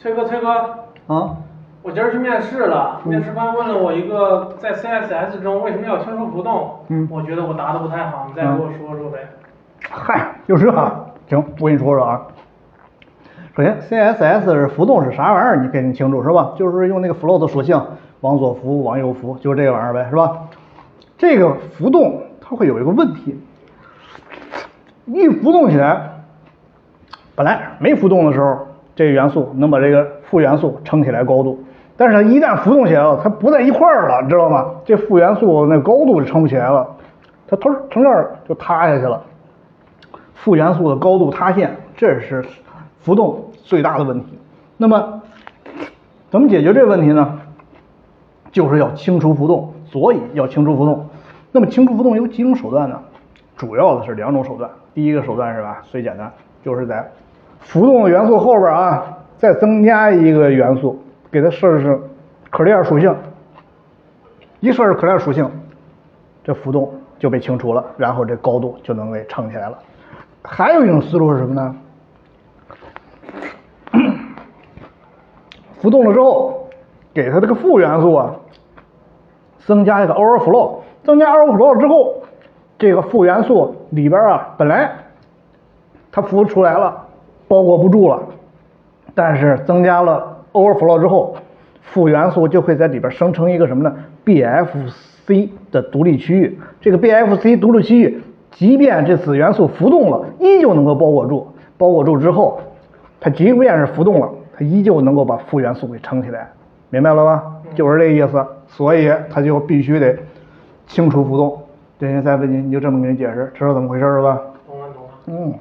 崔哥，崔哥，啊，我今儿去面试了，面试官问了我一个在 CSS 中为什么要清除浮动，嗯我觉得我答的不太好，你再给我说说呗。嗨，就这，行，我跟你说说啊。首先，CSS 是浮动是啥玩意儿？你肯定清楚是吧？就是用那个 float 属性往左浮、往右浮，就是这个玩意儿呗，是吧？这个浮动它会有一个问题，一浮动起来，本来没浮动的时候，这个元素能把这个负元素撑起来高度，但是它一旦浮动起来了，它不在一块儿了，知道吗？这负元素那高度就撑不起来了，它突从这儿就塌下去了。负元素的高度塌陷，这是浮动最大的问题。那么，怎么解决这个问题呢？就是要清除浮动，所以要清除浮动。那么清除浮动有几种手段呢？主要的是两种手段。第一个手段是吧？最简单，就是在浮动元素后边啊，再增加一个元素，给它设置 clear 属性。一设置 clear 属性，这浮动就被清除了，然后这高度就能给撑起来了。还有一种思路是什么呢？浮动了之后，给它这个负元素啊，增加一个 overflow，增加 overflow 之后，这个负元素里边啊，本来它浮出来了，包裹不住了，但是增加了 overflow 之后，负元素就会在里边生成一个什么呢？BFC 的独立区域。这个 BFC 独立区域，即便这子元素浮动了，依旧能够包裹住。包裹住之后，它即便是浮动了，它依旧能够把负元素给撑起来，明白了吧？就是这意思。所以它就必须得清除浮动。这些再问你，你就这么给你解释，知道怎么回事了吧？懂了懂了。嗯。